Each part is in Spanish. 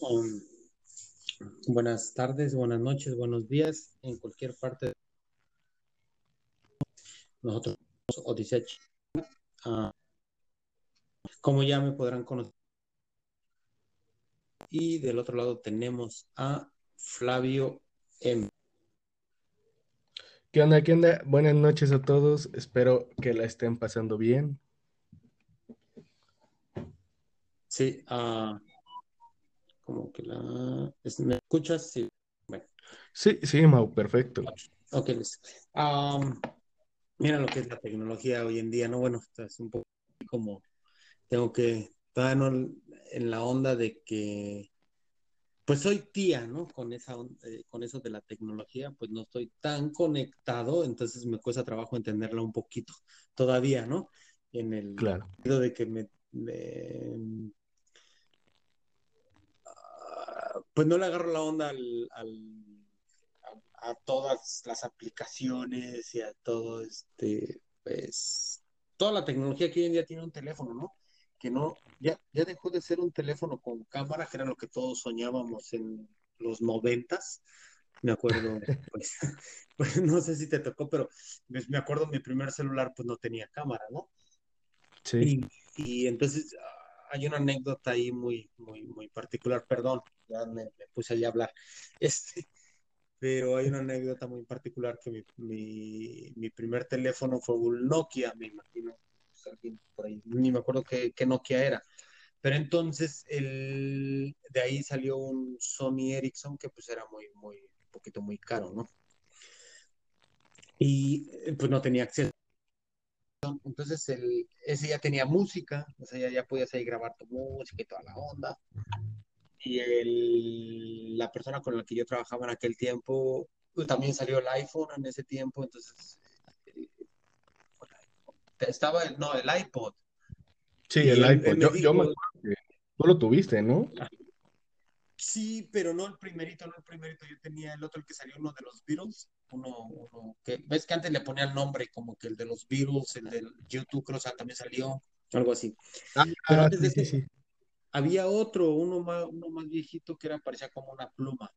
Um, buenas tardes, buenas noches, buenos días en cualquier parte. Nosotros Odisea uh, como ya me podrán conocer. Y del otro lado tenemos a Flavio M. ¿Qué onda? ¿Qué onda? Buenas noches a todos. Espero que la estén pasando bien. Sí, uh, como que la... ¿Me escuchas? Sí. Bueno. Sí, sí, Mau, perfecto. Ok, um, mira lo que es la tecnología hoy en día, ¿no? Bueno, es un poco como tengo que, todavía no en la onda de que, pues soy tía, ¿no? Con, esa, eh, con eso de la tecnología, pues no estoy tan conectado, entonces me cuesta trabajo entenderla un poquito todavía, ¿no? En el claro. sentido de que me pues no le agarro la onda al, a, todas las aplicaciones y a todo este, pues, toda la tecnología que hoy en día tiene un teléfono, ¿no? Que no, ya, ya dejó de ser un teléfono con cámara, que era lo que todos soñábamos en los noventas. Me acuerdo, pues, pues, no sé si te tocó, pero me acuerdo mi primer celular pues no tenía cámara, ¿no? Sí. Y, y entonces hay una anécdota ahí muy, muy, muy particular, perdón, ya me, puse ahí a hablar. Este, pero hay una anécdota muy particular que mi, mi, primer teléfono fue un Nokia, me imagino, pues, ni me acuerdo qué, qué, Nokia era. Pero entonces el, de ahí salió un Sony Ericsson que pues era muy, muy, un poquito muy caro, ¿no? Y pues no tenía acceso entonces, el, ese ya tenía música, o sea, ya, ya podías ahí grabar tu música y toda la onda. Y el, la persona con la que yo trabajaba en aquel tiempo, pues, también salió el iPhone en ese tiempo, entonces eh, estaba el, no, el iPod. Sí, el iPod. yo, yo, me acuerdo que tú lo tuviste, ¿no? Sí, pero no el primerito, no el primerito. Yo tenía el otro, el que salió uno de los Beatles. Uno, uno que ves que antes le ponía el nombre como que el de los Beatles, el del YouTube, creo que también salió, algo así. Ah, pero antes de sí, sí. había otro, uno más, uno más viejito que era parecía como una pluma.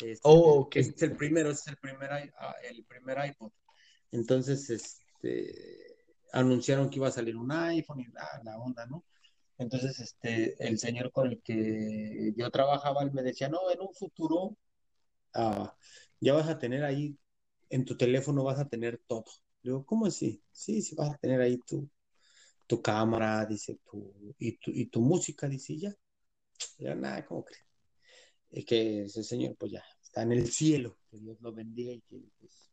Este, oh, ok. Este es el primero, este es el primer, ah, el primer iPod. Entonces, este, anunciaron que iba a salir un iPhone y la, la onda, ¿no? Entonces, este, el señor con el que yo trabajaba, él me decía, no, en un futuro ya vas a tener ahí, en tu teléfono vas a tener todo. Digo, ¿cómo así? Sí, sí, vas a tener ahí tu, tu cámara, dice, tu, y, tu, y tu música, dice, ya. Ya nada, ¿cómo crees? Es que ese señor, pues ya, está en el cielo, que Dios lo bendiga y que pues,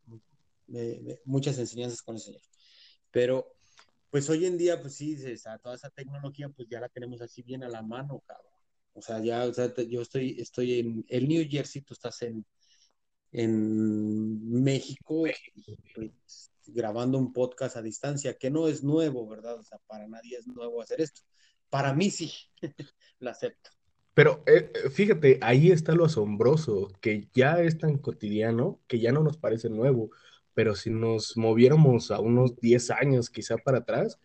muchas enseñanzas con el señor. Pero pues hoy en día, pues sí, toda esa tecnología, pues ya la tenemos así bien a la mano, cabrón. O sea, ya, o sea, yo estoy, estoy en el New Jersey, tú estás en, en México, pues, grabando un podcast a distancia, que no es nuevo, ¿verdad? O sea, para nadie es nuevo hacer esto. Para mí sí, lo acepto. Pero eh, fíjate, ahí está lo asombroso, que ya es tan cotidiano que ya no nos parece nuevo pero si nos moviéramos a unos 10 años quizá para atrás,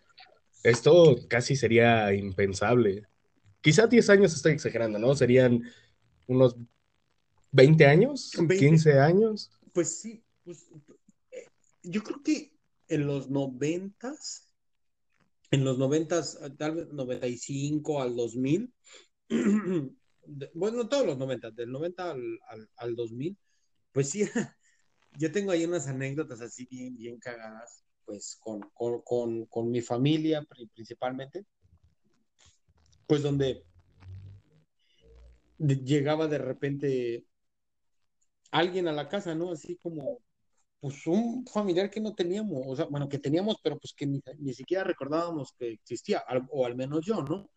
esto casi sería impensable. Quizá 10 años estoy exagerando, ¿no? Serían unos 20 años, 15 años. Pues sí, pues, eh, yo creo que en los 90, en los 90, tal vez 95 al 2000, bueno, todos los 90, del 90 al, al, al 2000, pues sí, yo tengo ahí unas anécdotas así bien, bien cagadas, pues con, con, con, mi familia principalmente, pues donde llegaba de repente alguien a la casa, ¿no? Así como, pues un familiar que no teníamos, o sea, bueno, que teníamos, pero pues que ni, ni siquiera recordábamos que existía, o al menos yo, ¿no?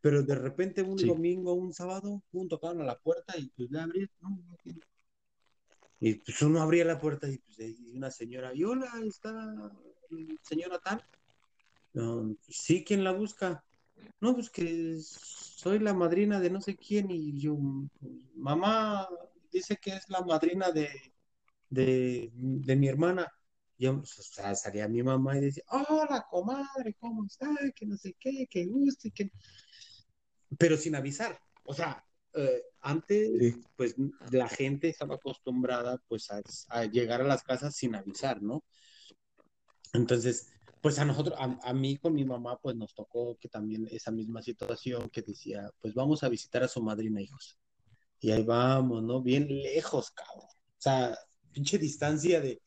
Pero de repente un domingo, un sábado, un tocaron a la puerta y pues le abrí, no, y pues uno abría la puerta y pues una señora, y hola, está señora tal. sí, ¿quién la busca? No, pues que soy la madrina de no sé quién y yo, mamá dice que es la madrina de, de, mi hermana. Y yo, pues, salía mi mamá y decía, hola, comadre, ¿cómo está? Que no sé qué, que guste, que... pero sin avisar. O sea, eh, antes, Sí. pues la gente estaba acostumbrada pues a, a llegar a las casas sin avisar, ¿no? Entonces, pues a nosotros, a, a mí con mi mamá, pues nos tocó que también esa misma situación que decía, pues vamos a visitar a su madrina, hijos. Y ahí vamos, ¿no? Bien lejos, cabrón. O sea, pinche distancia de,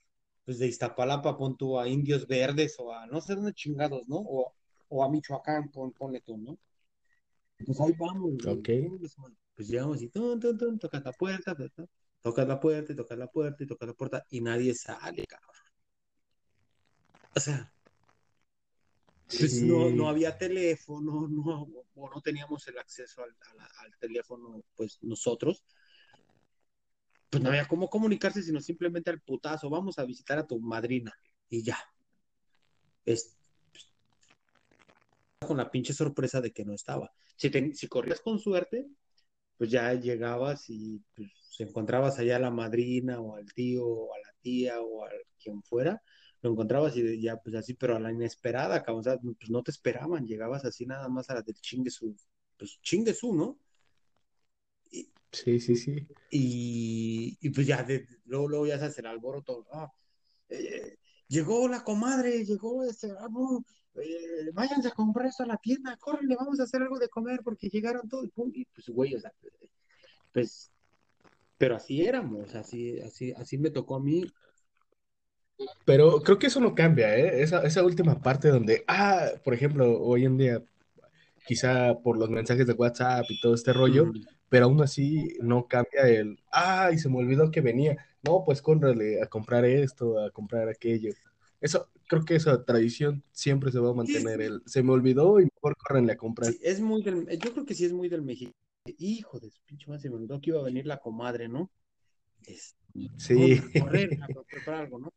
pues de Iztapalapa, pon tú a Indios Verdes o a no sé dónde chingados, ¿no? O, o a Michoacán, pon, ponle tú, ¿no? Pues ahí vamos, güey. Ok. Pues llegamos y tun, tun, tun, tocas la puerta, ta, ta, tocas la puerta, y tocas la puerta, y tocas la puerta, y nadie sale, cabrón. O sea, pues no, no había teléfono, no, o no teníamos el acceso al, teléfono, pues nosotros, pues no había cómo comunicarse, sino simplemente al putazo, vamos a visitar a tu madrina, y ya. Es, con la pinche sorpresa de que no estaba. Si, te- si corrías con suerte, pues ya llegabas y pues, encontrabas allá a la madrina o al tío o a la tía o a quien fuera, lo encontrabas y ya pues así, pero a la inesperada, cabrón, o sea, pues no te esperaban, llegabas así nada más a la del chingue su, pues chingue su, ¿no? Y, Sí, sí, sí. y, y pues ya, de, luego, luego ya se hace el alboroto, ah, eh, llegó la comadre, llegó este, ah, no, eh, váyanse a comprar esto a la tienda, córrenle, vamos a hacer algo de comer porque llegaron todos, y pues güey, o sea, pues, pero así éramos, así, así, así me tocó a mí. Pero creo que eso no cambia, ¿eh? Esa, esa última parte donde, ah, por ejemplo, hoy en día, quizá por los mensajes de WhatsApp y todo este rollo, Mm, pero aún así no cambia el, ay, se me olvidó que venía. No, pues córrele a comprar esto, a comprar aquello. Eso, creo que esa tradición siempre se va a mantener. El, se me olvidó y mejor córrenle a comprar. sí, es muy del, yo creo que sí es muy del México. Hijo de pinche madre, se me olvidó que iba a venir la comadre, ¿no? Es, Sí, correr a preparar algo, ¿no?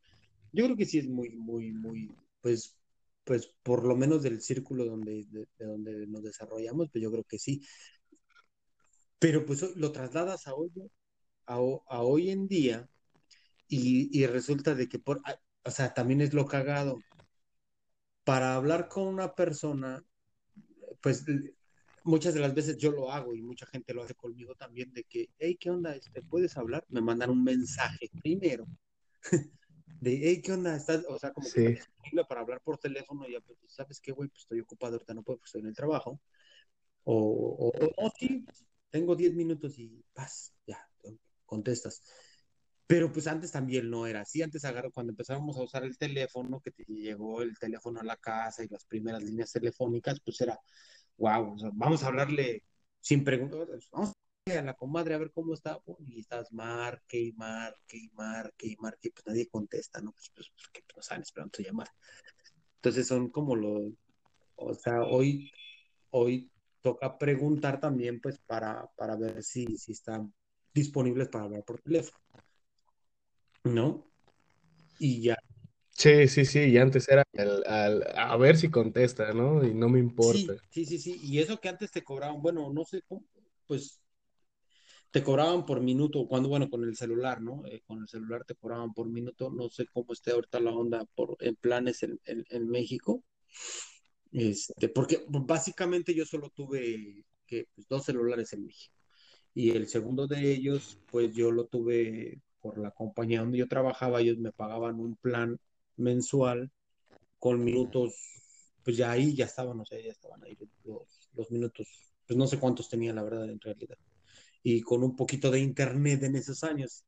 Yo creo que sí es muy, muy, muy, pues, pues por lo menos del círculo donde, de, de donde nos desarrollamos, pues yo creo que sí. Pero pues lo trasladas a hoy, a, a hoy en día y, y resulta de que por, ah, o sea, también es lo cagado. Para hablar con una persona, pues muchas de las veces yo lo hago y mucha gente lo hace conmigo también, de que, hey, ¿qué onda? Este, ¿puedes hablar? Me mandan un mensaje primero de, hey, ¿qué onda? ¿Estás? O sea, como que sí, para hablar por teléfono y ya, pues, ¿sabes qué, güey? Pues estoy ocupado ahorita, no puedo, pues estoy en el trabajo. O, o, sí, tengo 10 minutos y paz, ya, contestas. Pero pues antes también no era así. Antes agarró, cuando empezábamos a usar el teléfono, que te llegó el teléfono a la casa y las primeras líneas telefónicas, pues era, wow, o sea, vamos a hablarle sin preguntar, vamos a la comadre a ver cómo está, oh, y estás marque y marque y marque y marque, y pues nadie contesta, ¿no? Pues, pues porque no saben esperando tu llamada. Entonces son como los, o sea, hoy, hoy toca preguntar también, pues, para, para ver si, si están disponibles para hablar por teléfono, ¿no? Y ya, sí, sí, sí. Y antes era el- al- a ver si contesta, ¿no? Y no me importa. sí, sí, sí, sí. Y eso que antes te cobraban, bueno, no sé cómo, pues te cobraban por minuto, cuando, bueno, con el celular, ¿no? Eh, con el celular te cobraban por minuto, no sé cómo esté ahorita la onda por, en planes en, en, México, este, porque básicamente yo solo tuve pues, dos celulares en México. Y el segundo de ellos, pues yo lo tuve por la compañía donde yo trabajaba, ellos me pagaban un plan mensual con minutos, pues ya ahí ya estaban, o sea, ya estaban ahí los minutos, pues no sé cuántos tenía la verdad en realidad. Y con un poquito de internet en esos años,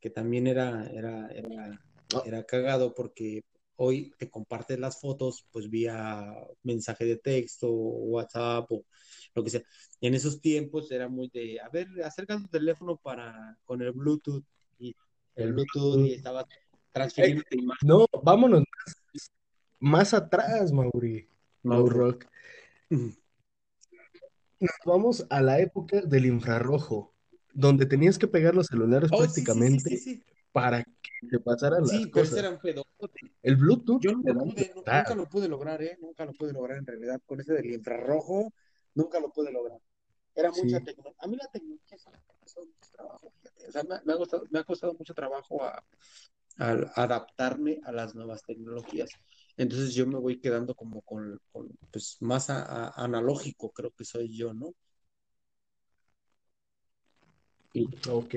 que también era, era, era, No, era cagado porque hoy te compartes las fotos pues vía mensaje de texto, WhatsApp o lo que sea. En esos tiempos era muy de, a ver, acerca tu teléfono para con el Bluetooth y el Bluetooth y estaba Eh, transfiriendo imagen. no, vámonos más atrás, Mauri. Mau Mau Rock. Nos vamos a la época del infrarrojo, donde tenías que pegar los celulares Oh, sí, sí, sí, sí, prácticamente para que te pasaran las Sí, pero ese cosas. era un pedote. El Bluetooth Yo da pude, nunca lo pude lograr, ¿eh? Nunca lo pude lograr en realidad. Con ese del infrarrojo, nunca lo pude lograr. Era mucha tecnología. A mí la tecnología sí me ha costado mucho trabajo, fíjate. O sea, me, me ha costado, me ha costado mucho trabajo a, a adaptarme a las nuevas tecnologías. Entonces yo me voy quedando como con, con, pues más a- a- analógico, creo que soy yo, ¿no? Y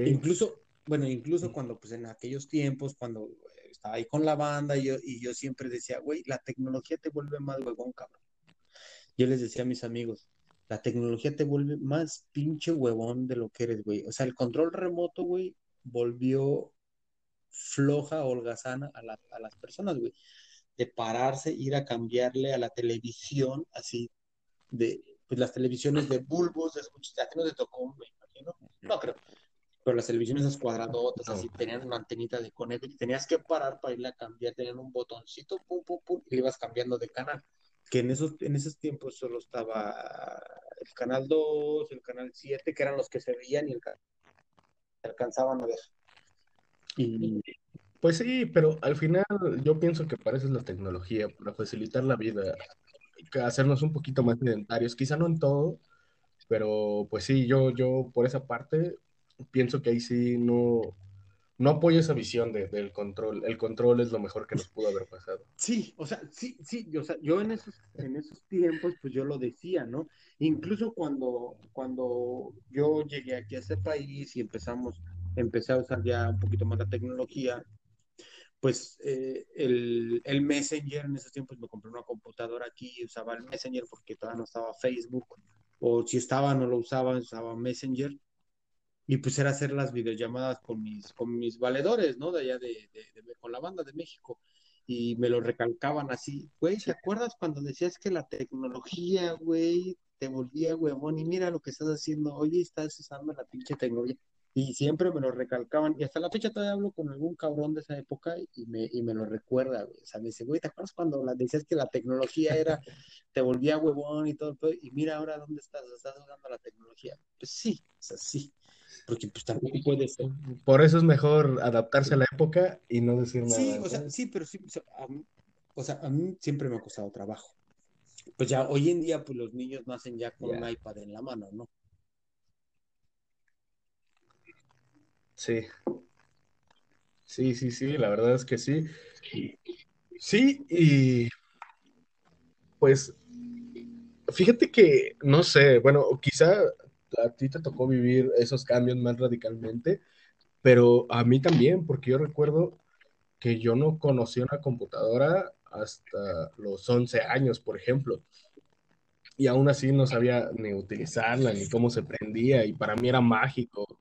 Incluso, bueno, incluso cuando, pues en aquellos tiempos, cuando estaba ahí con la banda y yo, y yo siempre decía, güey, la tecnología te vuelve más huevón, cabrón. Yo les decía a mis amigos, la tecnología te vuelve más pinche huevón de lo que eres, güey. O sea, el control remoto, güey, volvió floja, holgazana a, a las personas, güey. De pararse, ir a cambiarle a la televisión, así, de, pues las televisiones de bulbos, de a no te tocó, me imagino. No creo. Pero las televisiones esas cuadradotas, así, tenían una antenita de conejo y tenías que parar para irle a cambiar, tenían un botoncito, pum, pum, pum, y le ibas cambiando de canal que en esos, en esos tiempos solo estaba el canal 2, el canal 7, que eran los que se veían y el alcanzaban a ver. Y... Pues sí, pero al final yo pienso que para eso es la tecnología, para facilitar la vida, hacernos un poquito más sedentarios, quizá no en todo, pero pues sí, yo, yo por esa parte pienso que ahí sí no, no apoyo esa visión de, del control. El control es lo mejor que nos pudo haber pasado. Sí, o sea, sí, sí, o sea, yo en esos, en esos tiempos, pues yo lo decía, ¿no? Incluso cuando, cuando yo llegué aquí a ese país y empezamos, empecé a usar ya un poquito más la tecnología, pues eh, el, Messenger en esos tiempos me compré una computadora aquí, usaba el Messenger porque todavía no estaba Facebook, o si estaba no lo usaba, usaba Messenger y pues era hacer las videollamadas con mis, con mis valedores, ¿no? De allá de, con la banda de México. Y me lo recalcaban así, güey, ¿te acuerdas cuando decías que la tecnología, güey, te volvía huevón? Y mira lo que estás haciendo, oye, estás usando la pinche tecnología. Y siempre me lo recalcaban. Y hasta la fecha todavía hablo con algún cabrón de esa época y me, y me lo recuerda, güey. O sea, me dice, güey, ¿te acuerdas cuando la, decías que la tecnología era, te volvía huevón y todo? Y mira ahora dónde estás, estás usando la tecnología. Pues sí, o sea, sí porque pues también puede ser. Por eso es mejor adaptarse a la época y no decir nada. Sí, o sea, sí, pero sí, o sea, a mí, siempre me ha costado trabajo. Pues ya hoy en día, pues los niños nacen ya con un iPad en la mano, ¿no? Sí. Sí, sí, sí, la verdad es que sí. Sí, y pues fíjate que, no sé, bueno, quizá a ti te tocó vivir esos cambios más radicalmente, pero a mí también, porque yo recuerdo que yo no conocí una computadora hasta los 11 años, por ejemplo. Y aún así no sabía ni utilizarla, ni cómo se prendía, y para mí era mágico.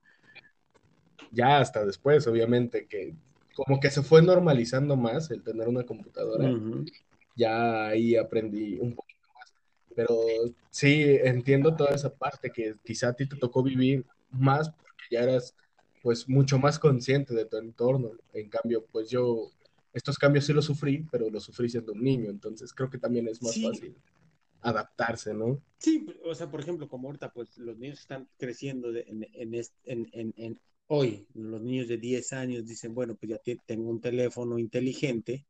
Ya hasta después, obviamente, que como que se fue normalizando más el tener una computadora. Ya ahí aprendí un poco pero sí, entiendo toda esa parte que quizá a ti te tocó vivir más porque ya eras pues mucho más consciente de tu entorno. En cambio, pues yo estos cambios sí los sufrí, pero los sufrí siendo un niño, entonces creo que también es más fácil adaptarse, ¿no? Sí, o sea, por ejemplo, como ahorita, pues los niños están creciendo en, en, en, hoy, los niños de 10 años dicen, bueno, pues ya tengo un teléfono inteligente,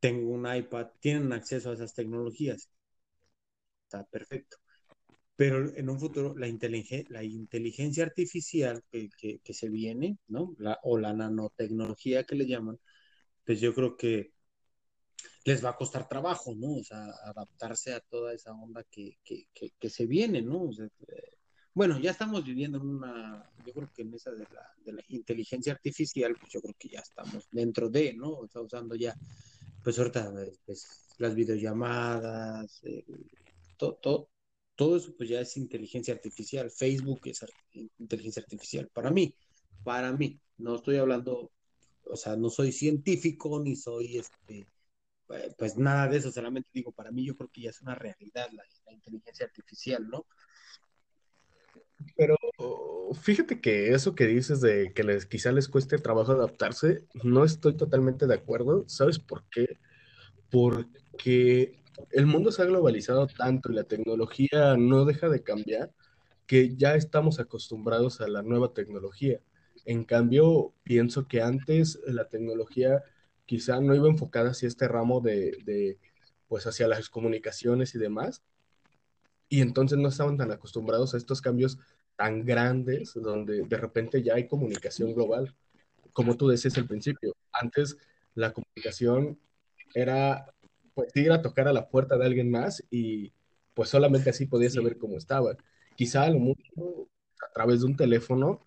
tengo un iPad, tienen acceso a esas tecnologías está perfecto. Pero en un futuro, la, inteligencia, la inteligencia artificial que, que, se viene, ¿no? La, o la nanotecnología que le llaman, pues yo creo que les va a costar trabajo, ¿no? O sea, adaptarse a toda esa onda que, que, que se viene, ¿no? Eh, bueno, ya estamos viviendo en una, yo creo que en esa de la, de la inteligencia artificial, pues yo creo que ya estamos dentro de, ¿no? Está usando ya, pues ahorita, pues, las videollamadas, todo, todo, eso pues ya es inteligencia artificial. Facebook es inteligencia artificial. Para mí, para mí, no estoy hablando, o sea, no soy científico ni soy este, eh, pues nada de eso, solamente digo, para mí yo creo que ya es una realidad la, inteligencia artificial, ¿no? Pero fíjate que eso que dices de que les, quizá les cueste trabajo adaptarse, no estoy totalmente de acuerdo. ¿Sabes por qué? Porque el mundo se ha globalizado tanto y la tecnología no deja de cambiar que ya estamos acostumbrados a la nueva tecnología. En cambio, pienso que antes la tecnología quizá no iba enfocada hacia este ramo de, pues hacia las comunicaciones y demás, y entonces no estaban tan acostumbrados a estos cambios tan grandes donde de repente ya hay comunicación global. Como tú decías al principio, antes la comunicación era pues ir a tocar a la puerta de alguien más y pues solamente así podía saber cómo estaba. Quizá a lo mucho a través de un teléfono,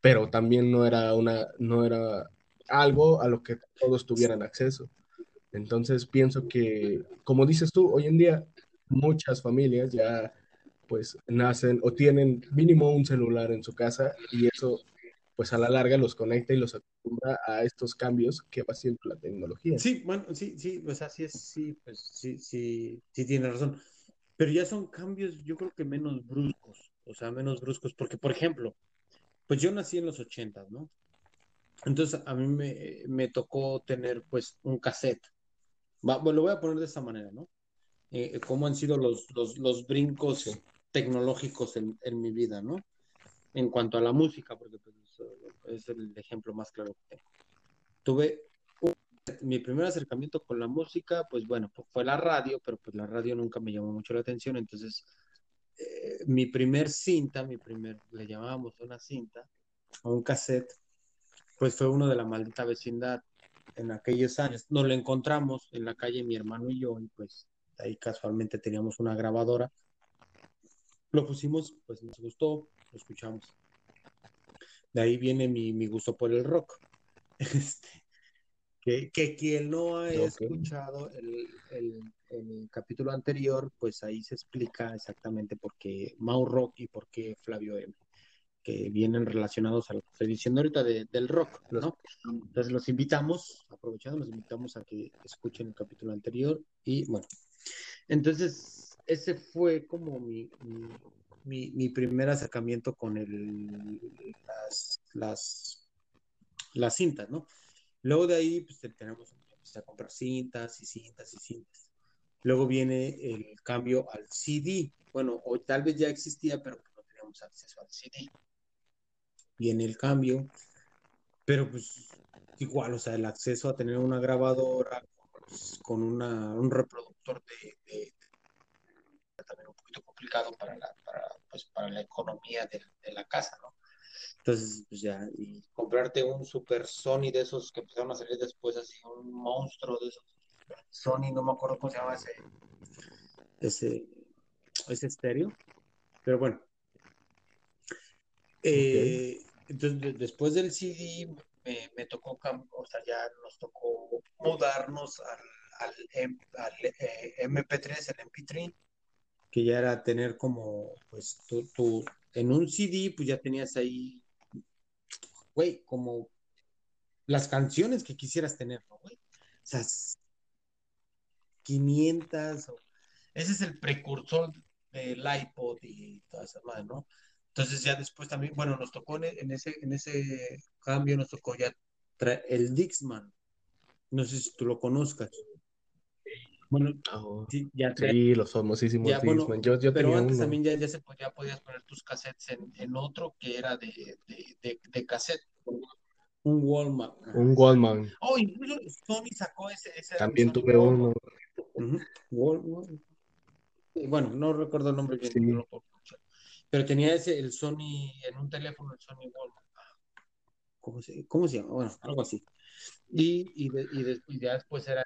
pero también no era una, no era algo a lo que todos tuvieran acceso. Entonces pienso que, como dices tú, hoy en día muchas familias ya pues nacen o tienen mínimo un celular en su casa y eso pues a la larga los conecta y los acostumbra a estos cambios que va haciendo la tecnología. Sí, bueno, sí, sí, pues así es, sí, pues sí, sí, sí tiene razón. Pero ya son cambios, yo creo que menos bruscos, o sea, menos bruscos, porque por ejemplo, pues yo nací en los ochentas, ¿no? Entonces a mí me, me tocó tener pues un cassette. bueno, lo voy a poner de esta manera, ¿no? Eh, cómo han sido los, los, los brincos tecnológicos en, en, mi vida, ¿no? En cuanto a la música, porque pues, es el ejemplo más claro que tengo. Tuve un, mi primer acercamiento con la música, pues bueno, pues fue la radio, pero pues la radio nunca me llamó mucho la atención, entonces eh, mi primer cinta, mi primer, le llamábamos una cinta, o un cassette, pues fue uno de la maldita vecindad en aquellos años. Nos lo encontramos en la calle mi hermano y yo, y pues ahí casualmente teníamos una grabadora. Lo pusimos, pues nos gustó, lo escuchamos. De ahí viene mi, mi gusto por el rock. Este, que, que, quien no ha escuchado el, el, el, capítulo anterior, pues ahí se explica exactamente por qué Mau Rock y por qué Flavio M, que vienen relacionados a lo que estoy diciendo ahorita de, del rock, ¿no? Entonces los invitamos, aprovechando, los invitamos a que escuchen el capítulo anterior y bueno, entonces ese fue como mi, mi mi, primer acercamiento con el, las, las, las cintas, ¿no? Luego de ahí, pues tenemos, a comprar cintas y cintas y cintas. Luego viene el cambio al CD. Bueno, o tal vez ya existía, pero no teníamos acceso al CD. Viene el cambio, pero pues igual, o sea, el acceso a tener una grabadora pues, con una, un reproductor de, poquito complicado para la, para, pues, para la economía de, de, la casa, ¿no? Entonces, pues ya, y comprarte un super Sony de esos que empezaron a salir después, así, un monstruo de esos. Sony, no me acuerdo cómo se llama ese, ese, ese estéreo, pero bueno. Eh, okay. Entonces, después del CD, me, me, tocó, o sea, ya nos tocó mudarnos al, al, al eh, MP3, el MP3 que ya era tener como, pues, tú, en un CD, pues ya tenías ahí, güey, como las canciones que quisieras tener, ¿no, güey? O sea, 500, o... ese es el precursor del iPod y todas esas madres, ¿no? Entonces ya después también, bueno, nos tocó en ese, en ese cambio, nos tocó ya el Dixman. No sé si tú lo conozcas. Bueno, oh, sí, ya sí, los famosísimos ya, bueno, yo, yo pero antes uno. también ya, ya, se, ya podías poner tus cassettes en, en otro que era de, de, de, de cassette. Un Wallman. Un Wallman. Oh, incluso Sony sacó ese. ese también tuve uno. Uh -huh. Wallman. Bueno, no recuerdo el nombre bien, sí. no pero tenía ese, el Sony, en un teléfono, el Sony Wallman. ¿Cómo se, cómo se llama? Bueno, algo así. Y, y, de, y, de, y ya después era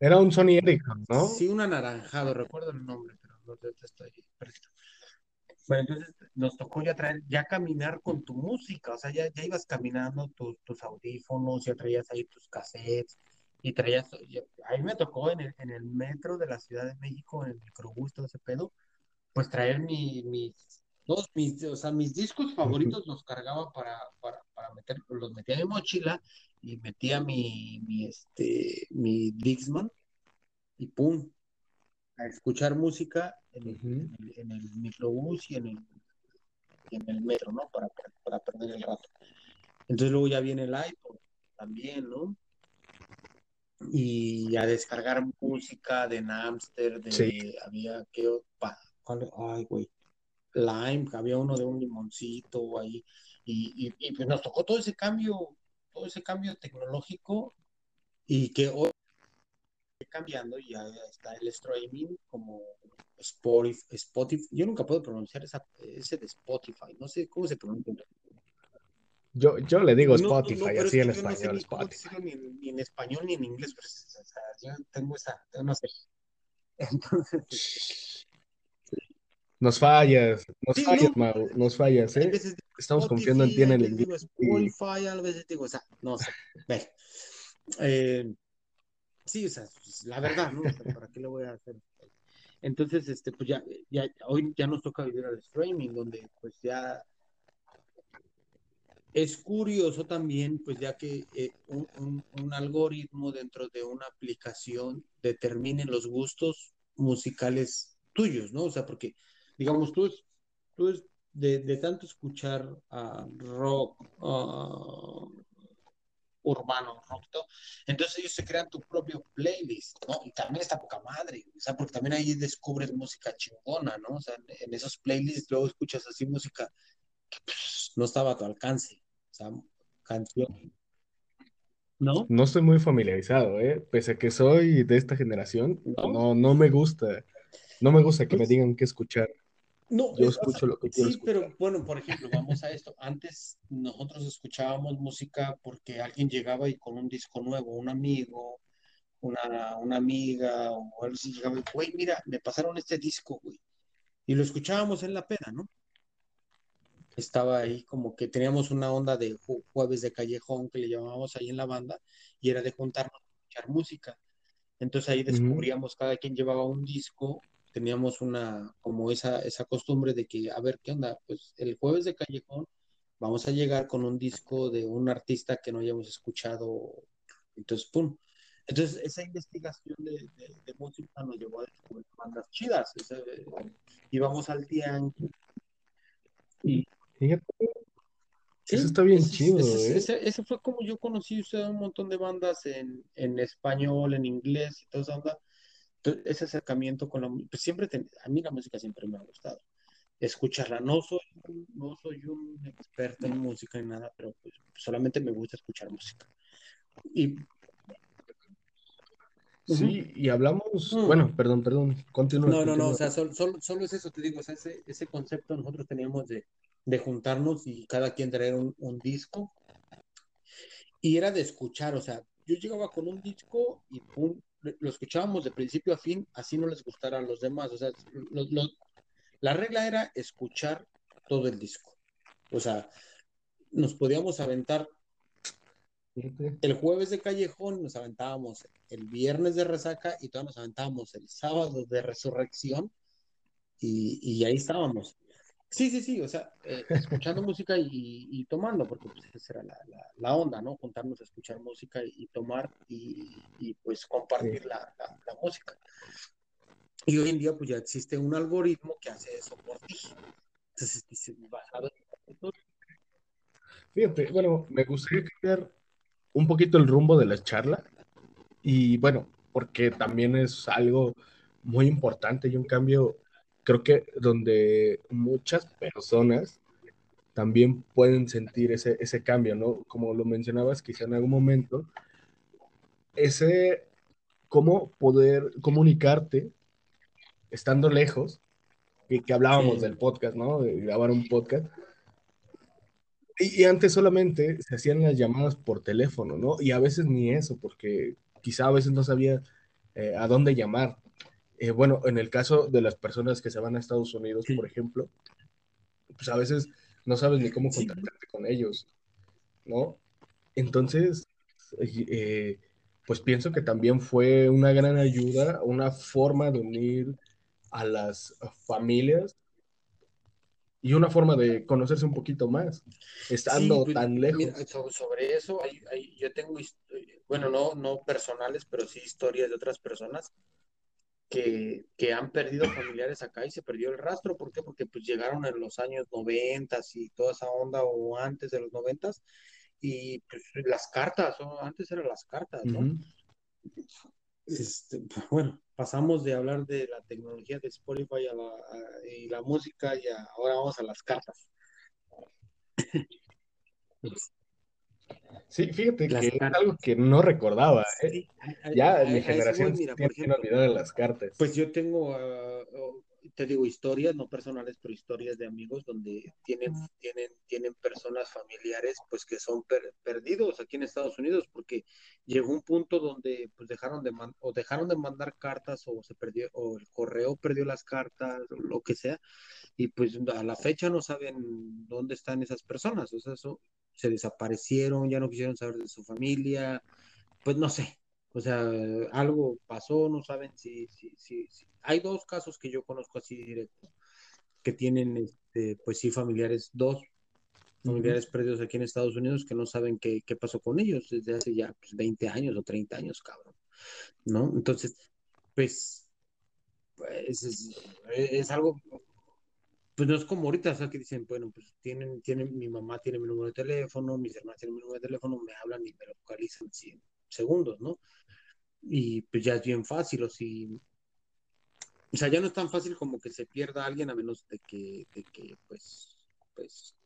era un Sony Ericsson, ¿no? Sí, un anaranjado, recuerdo el nombre, pero no estoy presto. Bueno, entonces nos tocó ya traer, ya caminar con tu música, o sea, ya, ya ibas caminando tus, tus audífonos, ya traías ahí tus cassettes, y traías, ya, ahí me tocó en el, en el metro de la Ciudad de México, en el microbús, todo ese pedo, pues traer mi, mis, todos mis, o sea, mis discos favoritos los cargaba para, para, para meter, los metía en mi mochila y metía mi, mi, este, mi Dixman y pum, a escuchar música en el, uh -huh. en el, en el microbús y en el, y en el metro, ¿no? Para, para, para, perder el rato. Entonces luego ya viene el iPod también, ¿no? Y a descargar música de Napster, de sí. había que ay güey, Lime, había uno de un limoncito ahí, y, y, y pues nos tocó todo ese cambio todo ese cambio tecnológico y que hoy está cambiando y ya está el streaming como Spotify, Spotify. Yo nunca puedo pronunciar esa, ese de Spotify, no sé cómo se pronuncia. Yo, yo le digo Spotify, no, no, así en español. No sé Spotify. Ni, ni, en español ni en inglés, pero, o sea, yo tengo esa, no sé. Entonces, Nos fallas, nos Sí, fallas, no, Mau, nos fallas, ¿eh? veces digo Estamos confiando en ti en el Y Spotify, a veces digo, o sea, no sé. Eh, sí, o sea, pues, la verdad, ¿no? O sea, ¿para qué le voy a hacer? Entonces, este, pues ya, ya, hoy ya nos toca vivir al streaming, donde pues ya es curioso también, pues ya que eh, un, un- un algoritmo dentro de una aplicación determine los gustos musicales tuyos, ¿no? O sea, porque, digamos, tú, es- tú es de, de tanto escuchar ah, rock ah, urbano, rock, entonces ellos se crean tu propio playlist, ¿no? Y también está poca madre, o sea, porque también ahí descubres música chingona, ¿no? O sea, en, esos playlists luego escuchas así música pues, no estaba a tu alcance. O sea, canción, ¿no? no estoy muy familiarizado, ¿eh? Pese a que soy de esta generación, ¿No? no, no me gusta, no me gusta que me Pues, digan qué escuchar. No, Yo es- o sea, escucho lo que quiero sí, escuchar. pero bueno, por ejemplo, vamos a esto. Antes nosotros escuchábamos música porque alguien llegaba y con un disco nuevo, un amigo, una, una amiga, o algo así llegaba y, güey, mira, me pasaron este disco, güey. Y lo escuchábamos en la peda, ¿no? Estaba ahí como que teníamos una onda de ju- jueves de callejón que le llamábamos ahí en la banda y era de juntarnos a escuchar música. Entonces ahí descubríamos, cada quien llevaba un disco, teníamos una, como esa, esa costumbre de que, a ver, ¿qué onda? Pues el jueves de Callejón vamos a llegar con un disco de un artista que no hayamos escuchado, entonces, ¡pum! Entonces esa investigación de, de- de música nos llevó a descubrir bandas chidas, eh, íbamos al tianguis y Fíjate, eso sí, está bien ese, es- ese, chido, es- ¿eh? ese, ese fue como yo conocí sea, un montón de bandas en, en español, en inglés y toda esa onda. Ese acercamiento con la música, pues siempre, te- a mí la música siempre me ha gustado. Escucharla, no soy, no soy un experto en música ni nada, pero pues solamente me gusta escuchar música. Y, Sí, y hablamos, mm, bueno, perdón, perdón, continúa, no, no, no, o continúa. sea, solo, solo, solo es eso, te digo, o sea, ese, ese concepto nosotros teníamos de, de juntarnos y cada quien traer un, un disco y era de escuchar, o sea, yo llegaba con un disco y pum, lo escuchábamos de principio a fin, así no les gustara a los demás, o sea, lo- lo- la regla era escuchar todo el disco. O sea, nos podíamos aventar el jueves de Callejón, nos aventábamos el viernes de Resaca y todavía nos aventábamos el sábado de Resurrección y, y ahí estábamos. Sí, sí, sí, o sea, eh, escuchando música y, y tomando, porque pues esa era la, la, la onda, ¿no? Juntarnos a escuchar música y, y tomar y, y, pues compartir la, la, la, música. Y hoy en día pues ya existe un algoritmo que hace eso por ti. Entonces, Fíjate, bueno, me gustaría cambiar un poquito el rumbo de la charla y bueno, porque también es algo muy importante y un cambio, creo que donde muchas personas también pueden sentir ese, ese cambio, ¿no? Como lo mencionabas quizá en algún momento, ese cómo poder comunicarte estando lejos, y que hablábamos del podcast, ¿no? De grabar un podcast. Y, y, antes solamente se hacían las llamadas por teléfono, ¿no? Y a veces ni eso, porque quizá a veces no sabía eh, a dónde llamar. Eh, bueno, en el caso de las personas que se van a Estados Unidos, por ejemplo, pues a veces no sabes ni cómo contactarte con ellos, ¿no? Entonces, eh, pues pienso que también fue una gran ayuda, una forma de unir a las familias y una forma de conocerse un poquito más, sí estando pues, tan lejos. sobre, sobre eso, hay, hay, yo tengo, bueno, no, no personales, pero sí historias de otras personas que, que, han perdido familiares acá y se perdió el rastro. ¿Por qué? Porque pues llegaron en los años 90 y toda esa onda o antes de los 90 y pues las cartas, ¿no? antes eran las cartas, Uh ¿no? -huh. Este, bueno, pasamos de hablar de la tecnología de Spotify a la, a, y la música y a, ahora vamos a las cartas. Sí, fíjate las que cartas. es algo que no recordaba. ¿eh? Sí, a, ya a, mi a generación voy, mira, tiene ejemplo, que olvidar las cartas. Pues yo tengo, uh, te digo, historias, no personales, pero historias de amigos donde tienen, tienen, tienen personas familiares pues que son perdidos aquí en Estados Unidos porque llegó un punto donde pues dejaron de o dejaron de mandar cartas o se perdió o el correo perdió las cartas o lo que sea y pues a la fecha no saben dónde están esas personas, o sea, eso se desaparecieron, ya no quisieron saber de su familia, pues no sé, o sea, algo pasó, no saben si, si, si, Hay dos casos que yo conozco así directo, que tienen, este, pues sí, familiares, dos familiares perdidos aquí en Estados Unidos que no saben qué, qué pasó con ellos desde hace ya pues, 20 años o 30 años, cabrón. ¿No? Entonces, pues, pues es, es, algo, pues no es como ahorita, o sea, que dicen, bueno, pues tienen, tienen, mi mamá tiene mi número de teléfono, mis hermanas tienen mi número de teléfono, me hablan y me localizan en segundos, ¿no? y pues ya es bien fácil, o si, o sea, ya no es tan fácil como que se pierda alguien a menos de que, de que pues, pues,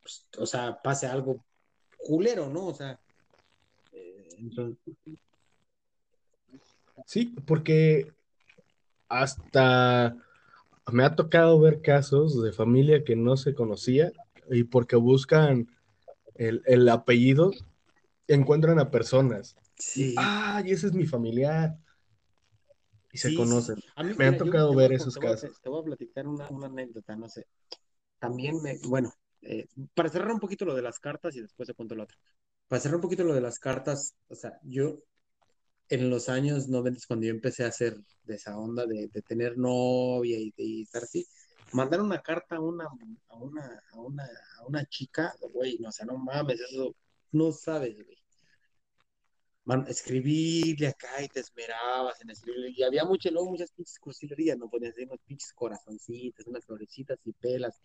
pues o sea, pase algo culero, ¿no? O sea, eh, entonces... Sí, porque hasta me ha tocado ver casos de familia que no se conocía y porque buscan el, el apellido, encuentran a personas Sí. Ah, y ese es mi familiar. Y se conocen. me ha tocado ver esos casos. te voy a platicar una, anécdota, no sé. También me, bueno, eh, para cerrar un poquito lo de las cartas y después te cuento lo otro. Para cerrar un poquito lo de las cartas, o sea, yo en los años 90, cuando yo empecé a hacer de esa onda de, tener novia y de estar así, mandar una carta a una, a una, a una, a una chica, güey, no, o sea, no mames, eso no sabes, güey escribirle acá y te esmerabas en escribirle. Y había mucho, luego muchas pinches cursilerías, ¿no? Ponías ahí unos pinches corazoncitos, unas florecitas y pelas.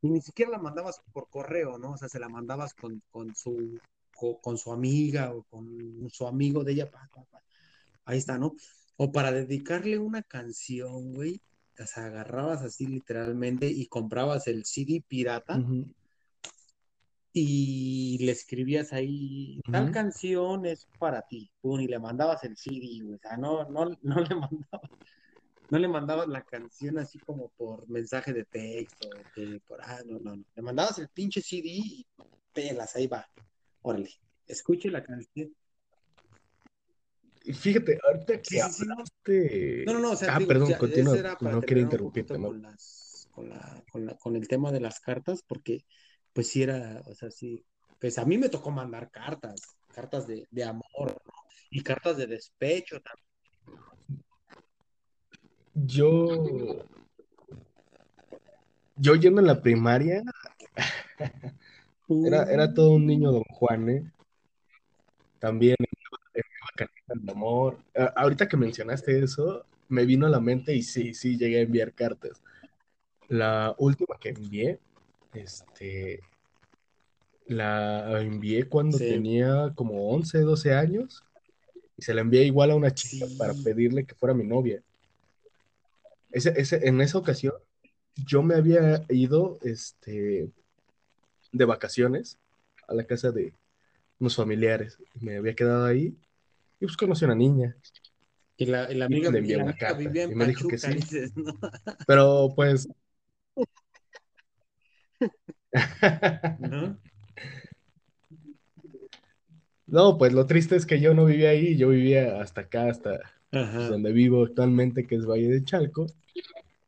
Y ni siquiera la mandabas por correo, ¿no? O sea, se la mandabas con, con su, con, su amiga o con su amigo de ella. Ahí está, ¿no? O para dedicarle una canción, güey. O sea, agarrabas así literalmente y comprabas el CD pirata y le escribías ahí, tal canción es para ti, y le mandabas el CD, o sea, no, no, no le mandabas, no le mandabas la canción así como por mensaje de texto, por, ah, no, no, no, le mandabas el pinche CD y pelas, ahí va, órale, escuche la canción. Fíjate, ahorita que no. no, no, o sea, ah, perdón, continúa, no quería interrumpirte, ¿no? Con, las, con, la, con, la, con el tema de las cartas, porque pues sí era, o sea, sí, pues a mí me tocó mandar cartas, cartas de, amor, ¿no? Y cartas de despecho también. Yo, yo yendo en la primaria, era, era todo un niño don Juan, ¿eh? También el amor. Ahorita que mencionaste eso, me vino a la mente y sí, sí, llegué a enviar cartas. La última que envié este, la envié cuando tenía como 11, 12 años y se la envié igual a una chica para pedirle que fuera mi novia. Ese, ese, en esa ocasión yo me había ido este, de vacaciones a la casa de unos familiares. Me había quedado ahí y pues conocí a una niña. Y la, la amiga, le envié una carta y me dijo que sí. Pero pues ¿No? ¿No? pues lo triste es que yo no vivía ahí, yo vivía hasta acá, hasta pues, donde vivo actualmente, que es Valle de Chalco.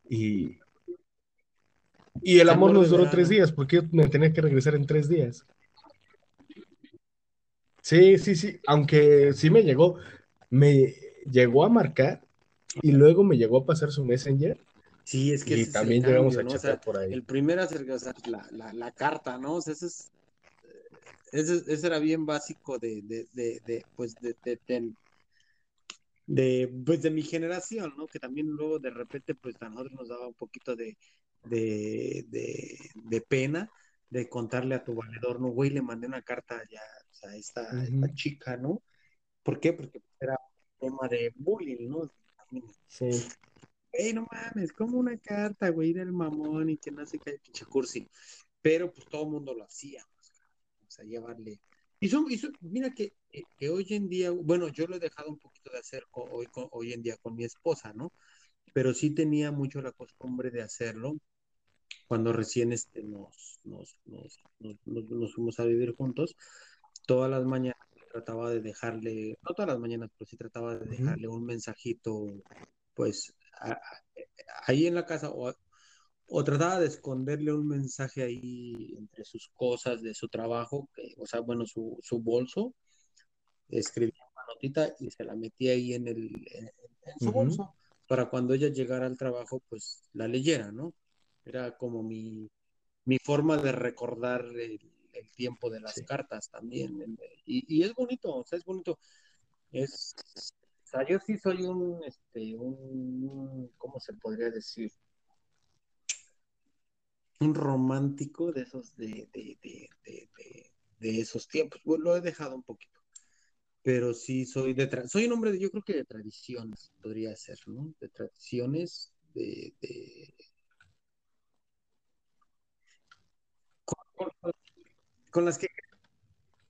Y, y el amor nos duró tres días, porque yo me tenía que regresar en tres días. Sí, sí, sí, aunque sí me llegó, me llegó a marcar y luego me llegó a pasar su messenger Sí, es que y también llegamos a chatear por ahí. El primer acercamiento, sea, la, la, la, carta, ¿no? O sea, ese es, ese, ese era bien básico de, de, de, de pues, de, de, pues, de mi generación, ¿no? Que también luego de repente, pues, a nosotros nos daba un poquito de, de, de, de pena de contarle a tu valedor, no, güey, le mandé una carta ya, sea, esta, esta chica, ¿no? ¿Por qué? Porque era un tema de bullying, ¿no? Sí. Ey, no mames, como una carta, güey, del mamón y que no sé qué, pinche cursi. Pero pues todo el mundo lo hacía, o sea, llevarle. Y, son, mira que, que, hoy en día, bueno, yo lo he dejado un poquito de hacer hoy, hoy en día con mi esposa, ¿no? pero sí tenía mucho la costumbre de hacerlo cuando recién este, nos, nos, nos, nos, fuimos a vivir juntos. Todas las mañanas trataba de dejarle, no todas las mañanas, pero sí trataba de dejarle un mensajito, pues, ahí en la casa o, o, trataba de esconderle un mensaje ahí entre sus cosas de su trabajo, que, o sea, bueno, su, su bolso, escribía una notita y se la metía ahí en, el, en, su bolso para cuando ella llegara al trabajo, pues la leyera, ¿no? Era como mi, mi forma de recordar el, tiempo de las cartas también. Y, es bonito, o sea, es bonito. Es, o sea, yo sí soy un, este, un, ¿cómo se podría decir? Un romántico de esos, de, de, de, de esos tiempos. Bueno, lo he dejado un poquito pero sí soy de soy un hombre de, yo creo que de tradiciones podría ser, ¿no? De tradiciones de, Con, las que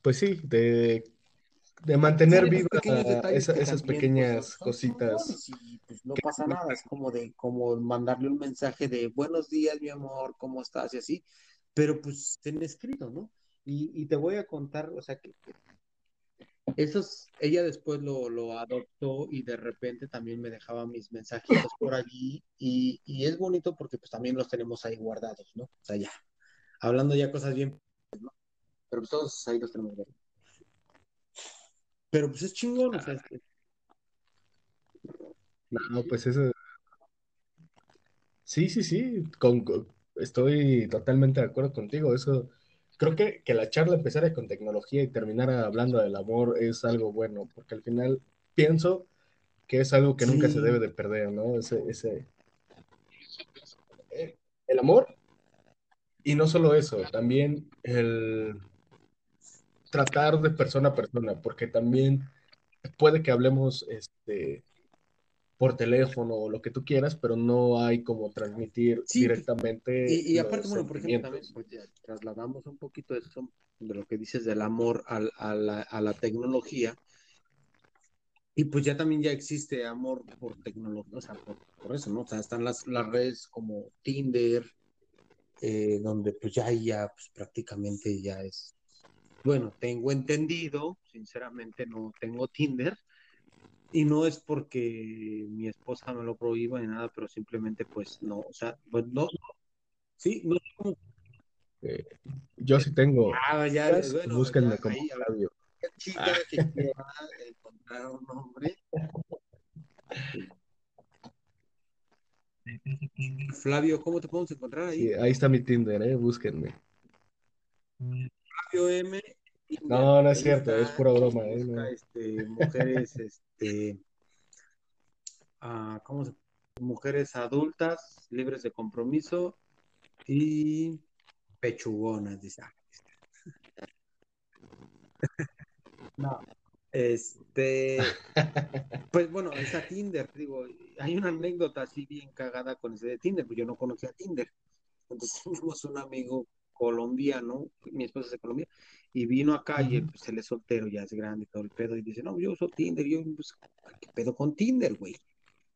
pues sí, de, de mantener viva esas pequeñas pues, cositas. Y, pues, no pasa nada, es como de como mandarle un mensaje de buenos días, mi amor, ¿cómo estás? y así, pero pues en escrito, ¿no? Y, y te voy a contar, o sea, que esos, ella después lo, lo, adoptó y de repente también me dejaba mis mensajitos por allí y, y, es bonito porque pues también los tenemos ahí guardados, ¿no? O sea, ya, hablando ya cosas bien, ¿no? Pero pues todos ahí los tenemos. Pero pues es chingón, o sea, este No, pues eso... Sí, sí, sí, con, estoy totalmente de acuerdo contigo, eso creo que, que la charla empezara con tecnología y terminara hablando del amor es algo bueno, porque al final pienso que es algo que nunca se debe de perder, ¿no? Ese, ese, eh, el amor y no solo eso, también el tratar de persona a persona, porque también puede que hablemos este, por teléfono o lo que tú quieras, pero no hay como transmitir directamente. Y, y aparte, bueno, por ejemplo, también pues, trasladamos un poquito de eso, de lo que dices del amor a, a, la, a la tecnología. Y pues ya también ya existe amor por tecnología, o sea, por, eso, ¿no? O sea, están las, las redes como Tinder, eh, donde pues ya, ya pues prácticamente ya es, bueno, tengo entendido, sinceramente no tengo Tinder, y no es porque mi esposa me lo prohíba ni nada, pero simplemente pues no, o sea, pues no, sí, no eh, yo sí tengo. Ah, ya, bueno, búsquenme como Flavio. Qué chica ah. que quiera encontrar un hombre. Flavio, ¿cómo te podemos encontrar ahí? Sí, ahí está mi Tinder, eh, búsquenme. Flavio M no, no es cierto, es pura broma. ¿eh? este, mujeres, este, ah, ¿cómo se Mujeres adultas, libres de compromiso y pechugonas, dice. No, este, pues bueno, esa Tinder, digo, hay una anécdota así bien cagada con ese de Tinder, pues yo no conocía Tinder. Entonces tuvimos un amigo colombiano, mi esposa es de Colombia, y vino acá y pues, él es soltero, ya es grande todo el pedo, y dice, no, yo uso Tinder, yo, pues, ¿qué pedo con Tinder, güey?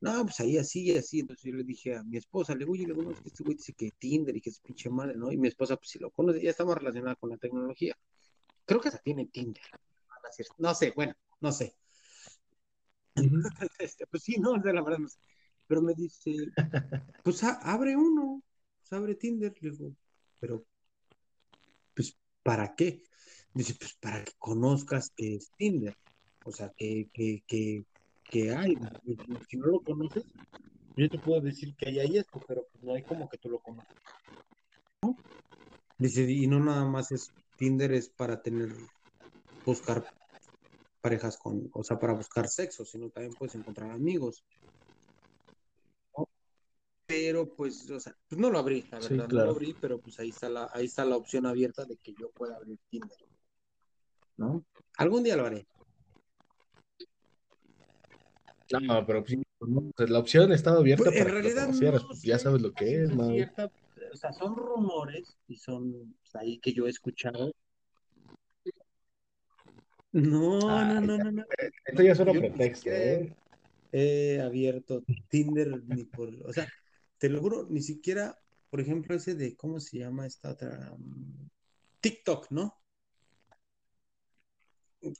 No, pues ahí así y así, entonces yo le dije a mi esposa, le digo, oye, le digo, que este güey dice que Tinder y que es pinche madre, ¿no? Y mi esposa, pues si lo conoce, ya estamos relacionados con la tecnología. Creo que hasta tiene Tinder. No sé, bueno, no sé. Este, pues sí, no, la verdad no sé. Pero me dice, pues abre uno, pues abre Tinder. Le digo, pero, pues, ¿para qué? Dice, pues para que conozcas que es Tinder. O sea, que, que, que, que hay. Si no lo conoces, yo te puedo decir que hay esto, pero pues no hay como que tú lo conozcas. Dice, y no nada más es Tinder, es para tener, buscar parejas con, o sea, para buscar sexo, sino también puedes encontrar amigos. Pero pues, o sea, pues no lo abrí, la verdad, no lo abrí, pero pues ahí está la, ahí está la opción abierta de que yo pueda abrir Tinder. ¿no? Algún día lo haré. No, pero pues, la opción estaba abierta pues, en realidad pues, ya sabes lo que es, o sea, son rumores y son ahí que yo he escuchado. No, no, no, no, no. Esto ya es un pretexto, ¿eh? he abierto Tinder ni por, o sea, te lo juro, ni siquiera, por ejemplo, ese de, ¿cómo se llama esta otra? Mm, TikTok, ¿no?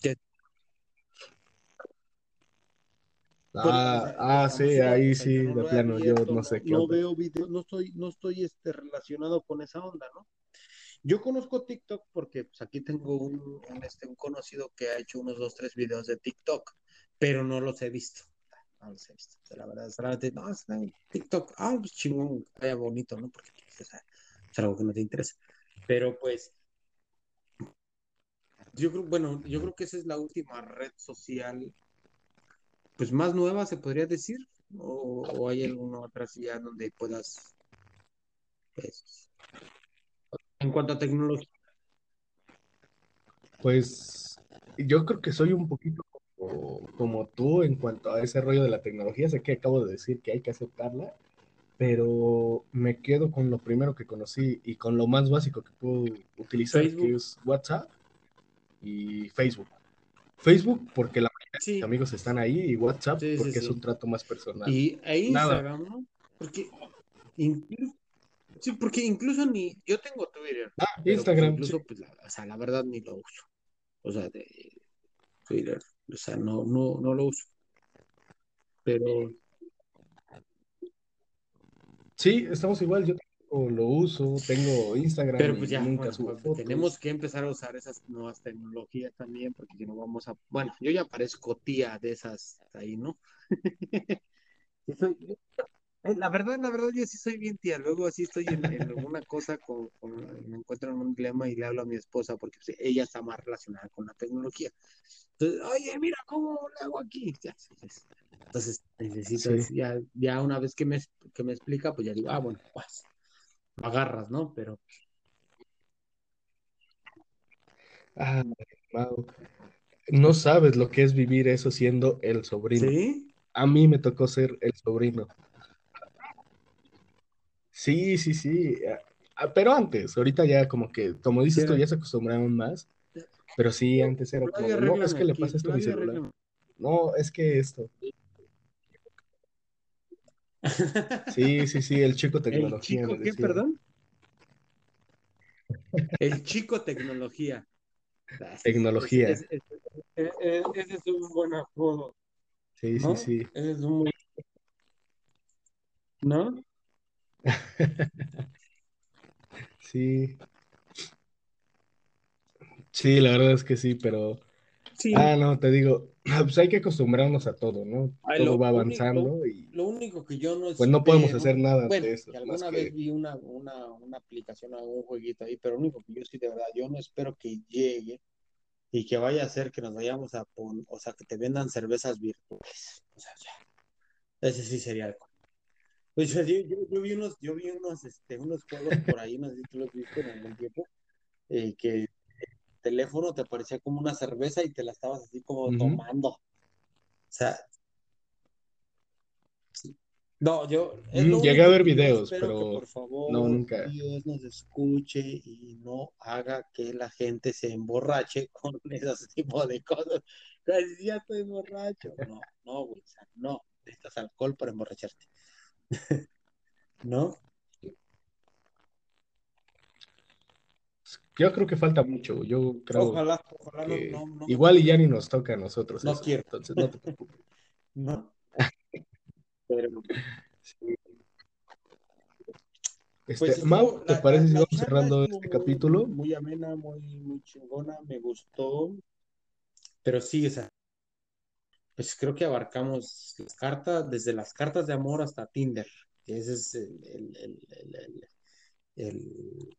Que, Ah, ah, sí, ahí sí, de plano, yo no sé qué no veo videos, no estoy, no estoy este, relacionado con esa onda, ¿no? Yo conozco TikTok porque pues, aquí tengo un, un, este, un conocido que ha hecho unos dos, tres videos de TikTok, pero no los he visto. No los he visto. La verdad, solamente, no, está en TikTok, ah, pues chingón, vaya bonito, ¿no? Porque pues, o sea, es algo que no te interesa. Pero pues, yo creo, bueno, yo creo que esa es la última red social, pues más nueva, se podría decir, o, o hay alguna otra ya donde puedas, pues, en cuanto a tecnología. Pues yo creo que soy un poquito como, como tú en cuanto a ese rollo de la tecnología. Sé que acabo de decir que hay que aceptarla, pero me quedo con lo primero que conocí y con lo más básico que puedo utilizar, que es WhatsApp y Facebook. Facebook porque la mayoría de mis amigos están ahí y WhatsApp sí, sí, porque es un trato más personal. Y Nada. Instagram, ¿no? Porque incluso, sí, porque incluso ni, yo tengo Twitter, Ah, pues Instagram, sí. incluso, pues, la, o sea, la verdad ni lo uso. O sea, de Twitter, o sea, no, no, no lo uso. Pero, Sí, estamos igual. Yo lo uso, tengo Instagram pero pues ya, nunca bueno, subo pues, tenemos que empezar a usar esas nuevas tecnologías también, porque si no vamos a, bueno, yo ya parezco tía de esas ahí, ¿no? Sí soy- La verdad, la verdad, yo sí soy bien tía. Luego así estoy en, en alguna cosa, con, con- me encuentro en un dilema y le hablo a mi esposa porque pues, ella está más relacionada con la tecnología. Entonces, oye, mira cómo le hago aquí. Ya, Entonces, entonces necesitas, Sí. ya, ya una vez que me, que me explica, pues ya digo, ah, bueno, pues, lo agarras, ¿no? Pero, Ah, Mau, no sabes lo que es vivir eso siendo el sobrino. ¿sí? A mí me tocó ser el sobrino. Sí, sí, sí. ah, ah, Pero antes, ahorita ya como que, como dices tú, ya se acostumbraron más. Pero sí, antes era como no, es que le pasa esto a mi celular. No, es que esto. Sí, sí, sí, el chico ¿El tecnología chico qué, perdón? El chico tecnología. Ah, Ese es, es- Tecnología. es- es- es- es- ese es un buen apodo, Sí, sí, ¿no? sí. Ese es un ¿no? Sí, sí, la verdad es que sí, pero, Sí, ah, no, te digo, pues hay que acostumbrarnos a todo, ¿no? Ay, Todo lo va único, avanzando y lo único que yo no pues no podemos hacer espero, nada bueno, ante eso, que más alguna vez que, vi una, una, una aplicación, algún jueguito ahí, pero lo único que yo sí de verdad, yo no espero que llegue y que vaya a ser que nos vayamos a poner, o sea, que te vendan cervezas virtuales. O sea, ya, ese sí sería algo. Pues yo, yo, yo vi unos, yo vi unos, este, unos juegos por ahí, no sé si tú los viste en algún tiempo, eh, que el teléfono te parecía como una cerveza y te la estabas así como tomando. O sea, no, yo, Mm, llegué a ver videos, espero que pero por no, favor nunca. Dios nos escuche y no haga que la gente se emborrache con ese tipo de cosas. Ya estoy borracho. No, no, güey, o sea, no, necesitas alcohol para emborracharte, ¿no? Yo creo que falta mucho, yo creo Ojalá, ojalá no, que no, igual y ya ni nos toca a nosotros no eso, quiero, entonces no te preocupes. ¿no? Pero, Sí. pues Este, Mau, ¿te la, la, parece si vamos cerrando estuvo este muy, capítulo? muy amena, muy, muy chingona, me gustó, pero sí, o sea, pues creo que abarcamos las cartas, desde las cartas de amor hasta Tinder. Ese es el, el, el,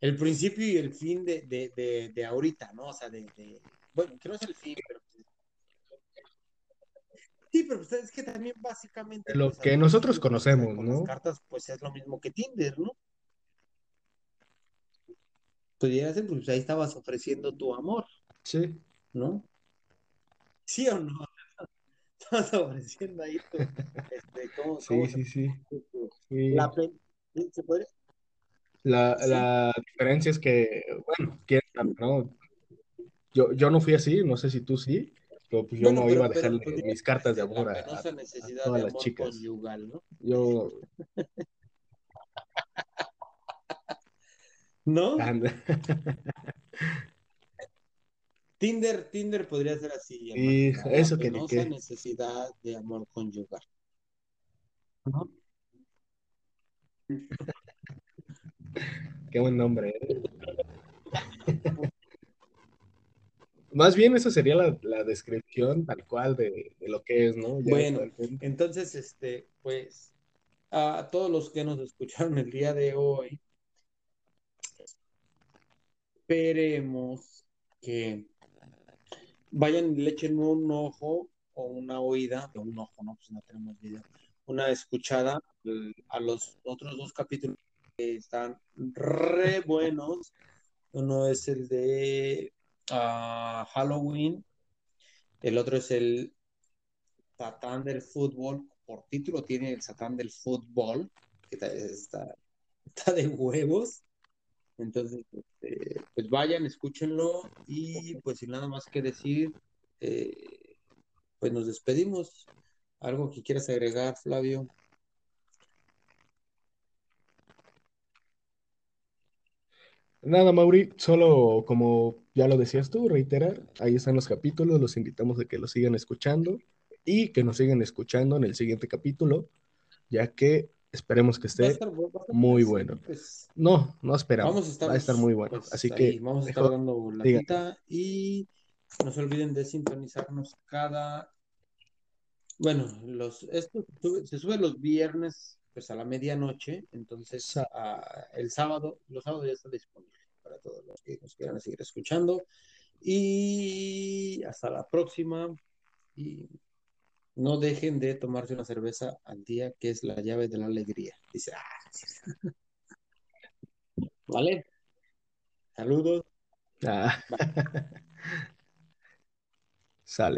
el, principio y el fin de, de, de, de ahorita, ¿no? O sea, de, bueno, que no es el fin, pero sí, pero pues, es que también básicamente, lo pues que nosotros conocemos, con las ¿no? cartas, pues es lo mismo que Tinder, ¿no? Pudiera ser, pues ahí estabas ofreciendo tu amor, Sí, ¿no? ¿Sí o no? Estabas ofreciendo ahí tu, este, ¿cómo, cómo sí, se sí, sí. La sí. pe- ¿Se podría? La, Sí, la diferencia es que, bueno, quién ¿no? Yo, yo no fui así, no sé si tú sí, pero pues yo Bueno, no iba a pero, pero dejarle pues mis cartas de amor la a, a- a todas las chicas. conyugal, ¿no? Yo, ¿No? Tinder, Tinder podría ser así, la eso que ni penosa qué. necesidad de amor conyugal. ¿no? Qué buen nombre, ¿eh? Más bien esa sería la, la descripción tal cual de, de lo que es, ¿no? Ya Bueno, entonces, este, pues, a todos los que nos escucharon el día de hoy, esperemos que vayan y le echen un ojo o una oída, o un ojo, no, pues no tenemos video, una escuchada a los otros dos capítulos que están re buenos. Uno es el de ah, Halloween, el otro es el Satán del fútbol, por título tiene el Satán del fútbol, que está, está de huevos. Entonces, este, pues vayan, escúchenlo y pues sin nada más que decir, eh, pues nos despedimos. ¿Algo que quieras agregar, Flavio? Nada, Mauri, solo como ya lo decías tú, reiterar, ahí están los capítulos, los invitamos a que los sigan escuchando y que nos sigan escuchando en el siguiente capítulo, ya que esperemos que esté estar, muy bueno. pues No, no esperamos, vamos a estar, va a estar muy bueno. pues, Así ahí, que vamos a estar mejor dando la cita y no se olviden de sintonizarnos cada Bueno, los, esto se sube los viernes pues a la medianoche, entonces ah, el sábado, los sábados ya está disponible para todos los que nos quieran seguir escuchando. Y hasta la próxima. Y no dejen de tomarse una cerveza al día, que es la llave de la alegría. Dice, ah. ¿vale? Saludos. Ah. Sale.